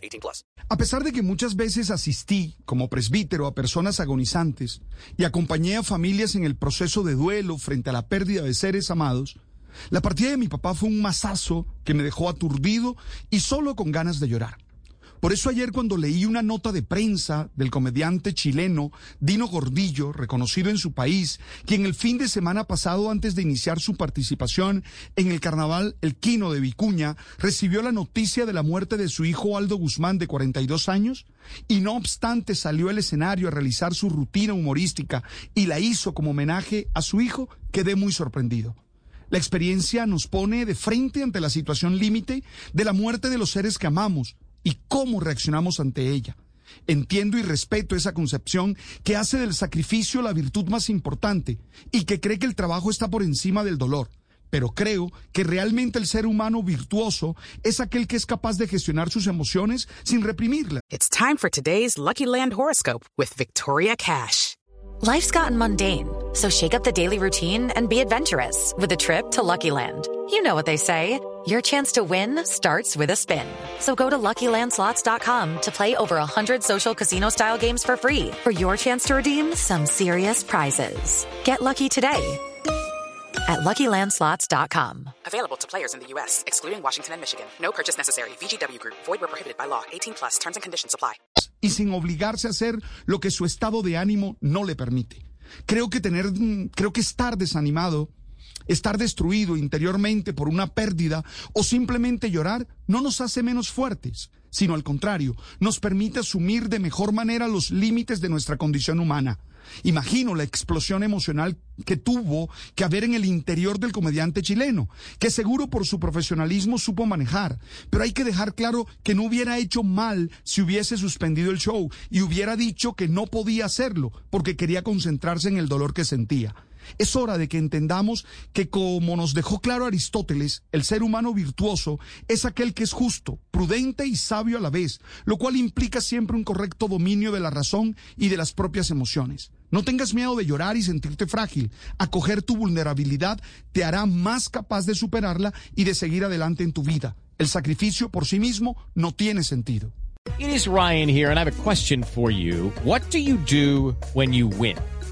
18 plus. A pesar de que muchas veces asistí como presbítero a personas agonizantes y acompañé a familias en el proceso de duelo frente a la pérdida de seres amados, la partida de mi papá fue un masazo que me dejó aturdido y solo con ganas de llorar. Por eso ayer cuando leí una nota de prensa del comediante chileno Dino Gordillo, reconocido en su país, quien el fin de semana pasado, antes de iniciar su participación en el carnaval El Quino de Vicuña, recibió la noticia de la muerte de su hijo Aldo Guzmán de 42 años, y no obstante salió al escenario a realizar su rutina humorística y la hizo como homenaje a su hijo, quedé muy sorprendido. La experiencia nos pone de frente ante la situación límite de la muerte de los seres que amamos, y cómo reaccionamos ante ella. Entiendo y respeto esa concepción que hace del sacrificio la virtud más importante y que cree que el trabajo está por encima del dolor. Pero creo que realmente el ser humano virtuoso es aquel que es capaz de gestionar sus emociones sin reprimirlas. It's time for today's Lucky Land horoscope with Victoria Cash. Life's gotten mundane, so shake up the daily routine and be adventurous with a trip to Lucky Land. You know what they say. Your chance to win starts with a spin. So go to LuckyLandSlots.com to play over 100 social casino-style games for free for your chance to redeem some serious prizes. Get lucky today at LuckyLandSlots.com. Available to players in the U.S., excluding Washington and Michigan. No purchase necessary. VGW Group. Void where prohibited by law. 18 plus. Terms and conditions apply. Y sin obligarse a hacer lo que su estado de ánimo no le permite. Creo que tener, creo que estar desanimado estar destruido interiormente por una pérdida o simplemente llorar no nos hace menos fuertes, sino al contrario, nos permite asumir de mejor manera los límites de nuestra condición humana. Imagino la explosión emocional que tuvo que haber en el interior del comediante chileno, que seguro por su profesionalismo supo manejar, pero hay que dejar claro que no hubiera hecho mal si hubiese suspendido el show y hubiera dicho que no podía hacerlo porque quería concentrarse en el dolor que sentía. Es hora de que entendamos que como nos dejó claro Aristóteles, el ser humano virtuoso es aquel que es justo, prudente y sabio a la vez, lo cual implica siempre un correcto dominio de la razón y de las propias emociones. No tengas miedo de llorar y sentirte frágil. Acoger tu vulnerabilidad te hará más capaz de superarla y de seguir adelante en tu vida. El sacrificio por sí mismo no tiene sentido. It is Ryan here and I have a question for you. What do you do when you win?